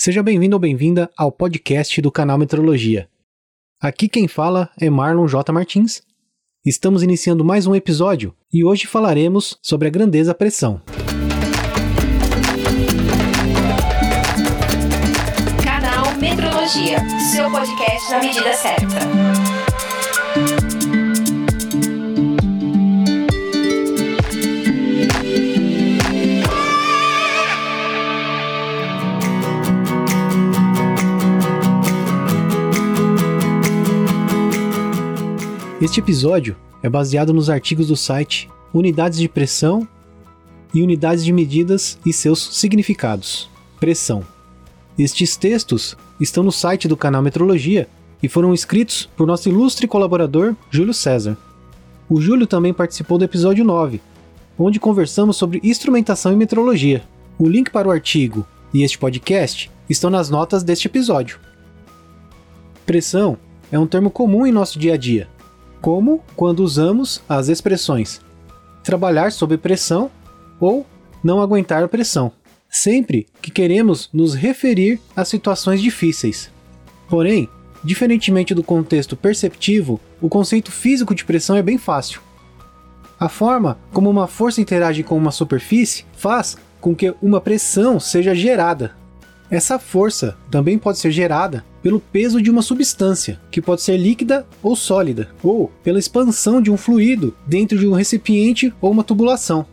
Seja bem-vindo ou bem-vinda ao podcast do canal Metrologia. Aqui quem fala é Marlon J. Martins. Estamos iniciando mais um episódio e hoje falaremos sobre a grandeza pressão. Canal Metrologia, seu podcast na medida certa. Este episódio é baseado nos artigos do site Unidades de Pressão e Unidades de Medidas e seus significados. Pressão. Estes textos estão no site do canal Metrologia e foram escritos por nosso ilustre colaborador Júlio César. O Júlio também participou do episódio 9, onde conversamos sobre instrumentação e metrologia. O link para o artigo e este podcast estão nas notas deste episódio. Pressão é um termo comum em nosso dia a dia como quando usamos as expressões trabalhar sob pressão ou não aguentar a pressão, sempre que queremos nos referir a situações difíceis. Porém, diferentemente do contexto perceptivo, o conceito físico de pressão é bem fácil. A forma como uma força interage com uma superfície faz com que uma pressão seja gerada. Essa força também pode ser gerada pelo peso de uma substância, que pode ser líquida ou sólida, ou pela expansão de um fluido dentro de um recipiente ou uma tubulação.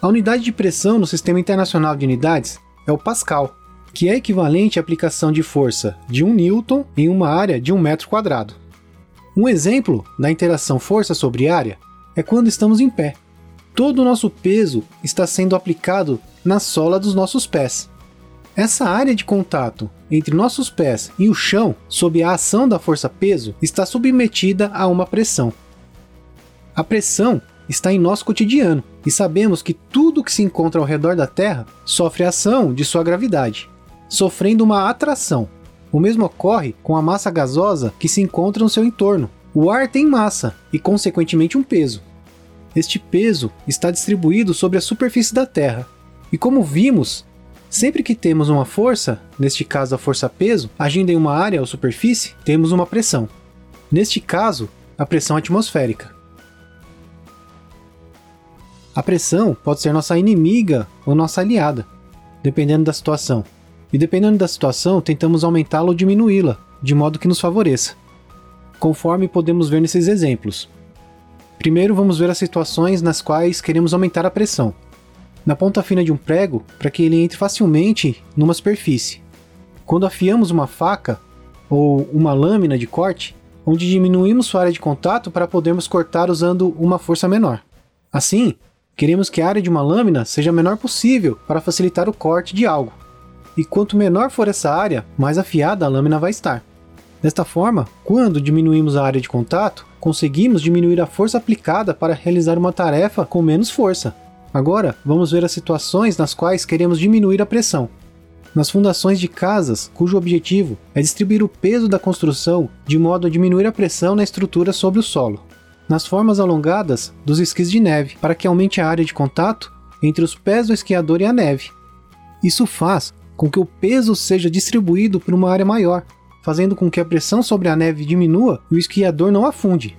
A unidade de pressão no Sistema Internacional de Unidades é o Pascal, que é equivalente à aplicação de força de 1 newton em uma área de 1 metro quadrado. Um exemplo da interação força sobre área é quando estamos em pé. Todo o nosso peso está sendo aplicado na sola dos nossos pés. Essa área de contato entre nossos pés e o chão, sob a ação da força-peso, está submetida a uma pressão. A pressão está em nosso cotidiano e sabemos que tudo que se encontra ao redor da Terra sofre ação de sua gravidade, sofrendo uma atração. O mesmo ocorre com a massa gasosa que se encontra no seu entorno. O ar tem massa e, consequentemente, um peso. Este peso está distribuído sobre a superfície da Terra. E como vimos, Sempre que temos uma força, neste caso a força-peso, agindo em uma área ou superfície, temos uma pressão. Neste caso, a pressão atmosférica. A pressão pode ser nossa inimiga ou nossa aliada, dependendo da situação. E dependendo da situação, tentamos aumentá-la ou diminuí-la, de modo que nos favoreça. Conforme podemos ver nesses exemplos. Primeiro, vamos ver as situações nas quais queremos aumentar a pressão na ponta fina de um prego para que ele entre facilmente numa superfície. Quando afiamos uma faca ou uma lâmina de corte, onde diminuímos sua área de contato para podermos cortar usando uma força menor. Assim, queremos que a área de uma lâmina seja a menor possível para facilitar o corte de algo. E quanto menor for essa área, mais afiada a lâmina vai estar. Desta forma, quando diminuímos a área de contato, conseguimos diminuir a força aplicada para realizar uma tarefa com menos força, Agora, vamos ver as situações nas quais queremos diminuir a pressão. Nas fundações de casas, cujo objetivo é distribuir o peso da construção de modo a diminuir a pressão na estrutura sobre o solo. Nas formas alongadas dos esquis de neve, para que aumente a área de contato entre os pés do esquiador e a neve. Isso faz com que o peso seja distribuído por uma área maior, fazendo com que a pressão sobre a neve diminua e o esquiador não afunde.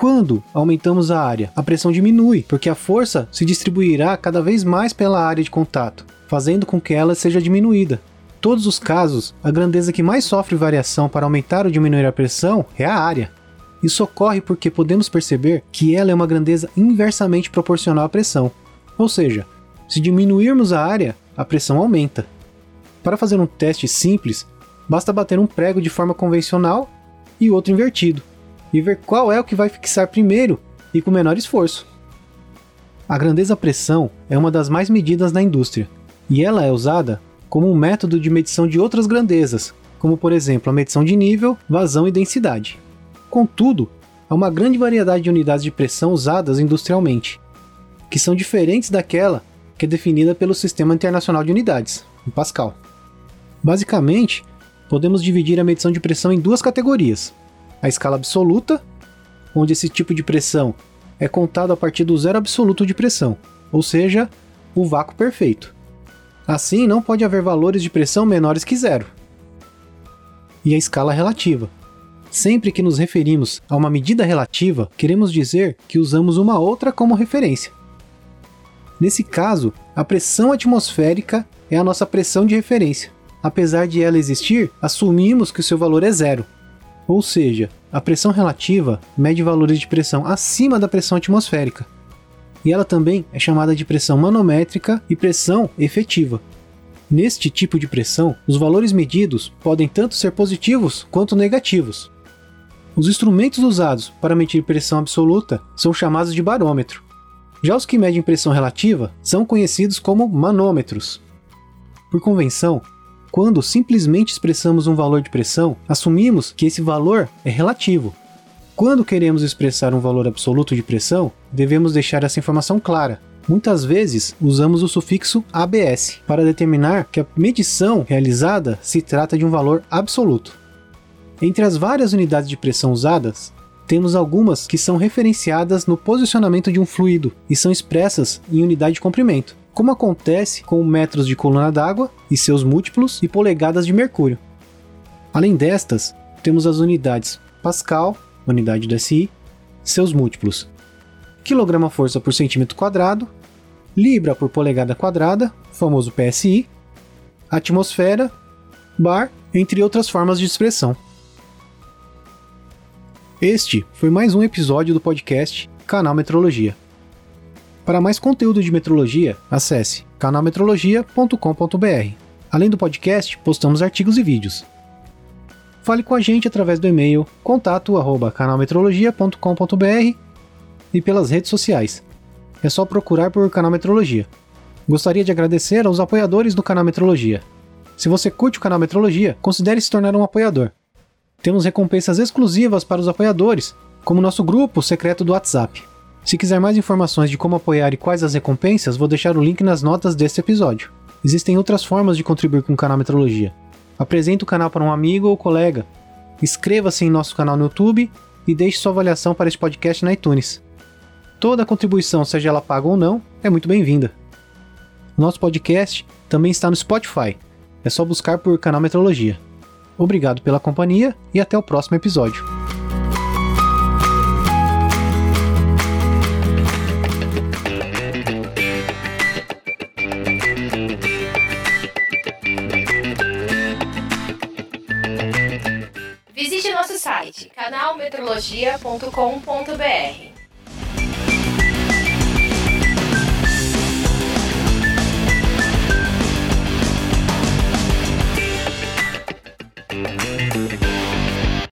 Quando aumentamos a área, a pressão diminui, porque a força se distribuirá cada vez mais pela área de contato, fazendo com que ela seja diminuída. Todos os casos, a grandeza que mais sofre variação para aumentar ou diminuir a pressão é a área. Isso ocorre porque podemos perceber que ela é uma grandeza inversamente proporcional à pressão. Ou seja, se diminuirmos a área, a pressão aumenta. Para fazer um teste simples, basta bater um prego de forma convencional e outro invertido e ver qual é o que vai fixar primeiro e com menor esforço. A grandeza-pressão é uma das mais medidas na indústria, e ela é usada como um método de medição de outras grandezas, como por exemplo a medição de nível, vazão e densidade. Contudo, há uma grande variedade de unidades de pressão usadas industrialmente, que são diferentes daquela que é definida pelo Sistema Internacional de Unidades, o Pascal. Basicamente, podemos dividir a medição de pressão em duas categorias: a escala absoluta, onde esse tipo de pressão é contado a partir do zero absoluto de pressão, ou seja, o vácuo perfeito. Assim, não pode haver valores de pressão menores que zero. E a escala relativa. Sempre que nos referimos a uma medida relativa, queremos dizer que usamos uma outra como referência. Nesse caso, a pressão atmosférica é a nossa pressão de referência. Apesar de ela existir, assumimos que o seu valor é zero. Ou seja, a pressão relativa mede valores de pressão acima da pressão atmosférica e ela também é chamada de pressão manométrica e pressão efetiva. Neste tipo de pressão, os valores medidos podem tanto ser positivos quanto negativos. Os instrumentos usados para medir pressão absoluta são chamados de barômetro. Já os que medem pressão relativa são conhecidos como manômetros. Por convenção, quando simplesmente expressamos um valor de pressão, assumimos que esse valor é relativo, quando queremos expressar um valor absoluto de pressão, devemos deixar essa informação clara. Muitas vezes usamos o sufixo ABS para determinar que a medição realizada se trata de um valor absoluto. Entre as várias unidades de pressão usadas, temos algumas que são referenciadas no posicionamento de um fluido e são expressas em unidade de comprimento, como acontece com metros de coluna d'água e seus múltiplos e polegadas de mercúrio. Além destas, temos as unidades Pascal, unidade do SI, seus múltiplos: quilograma-força por centímetro quadrado, libra por polegada quadrada, famoso PSI, atmosfera, bar, entre outras formas de expressão. Este foi mais um episódio do podcast Canal Metrologia. Para mais conteúdo de metrologia, acesse canalmetrologia.com.br. Além do podcast, postamos artigos e vídeos. Fale com a gente através do e-mail contato@canalmetrologia.com.br e pelas redes sociais. É só procurar por Canal Metrologia. Gostaria de agradecer aos apoiadores do Canal Metrologia. Se você curte o Canal Metrologia, considere se tornar um apoiador. Temos recompensas exclusivas para os apoiadores, como nosso grupo secreto do WhatsApp. Se quiser mais informações de como apoiar e quais as recompensas, vou deixar o link nas notas deste episódio. Existem outras formas de contribuir com o canal Metrologia. Apresente o canal para um amigo ou colega. Inscreva-se em nosso canal no YouTube e deixe sua avaliação para este podcast na iTunes. Toda contribuição, seja ela paga ou não, é muito bem-vinda. Nosso podcast também está no Spotify. É só buscar por Canal Metrologia. Obrigado pela companhia e até o próximo episódio. Site canalmetrologia.com.br.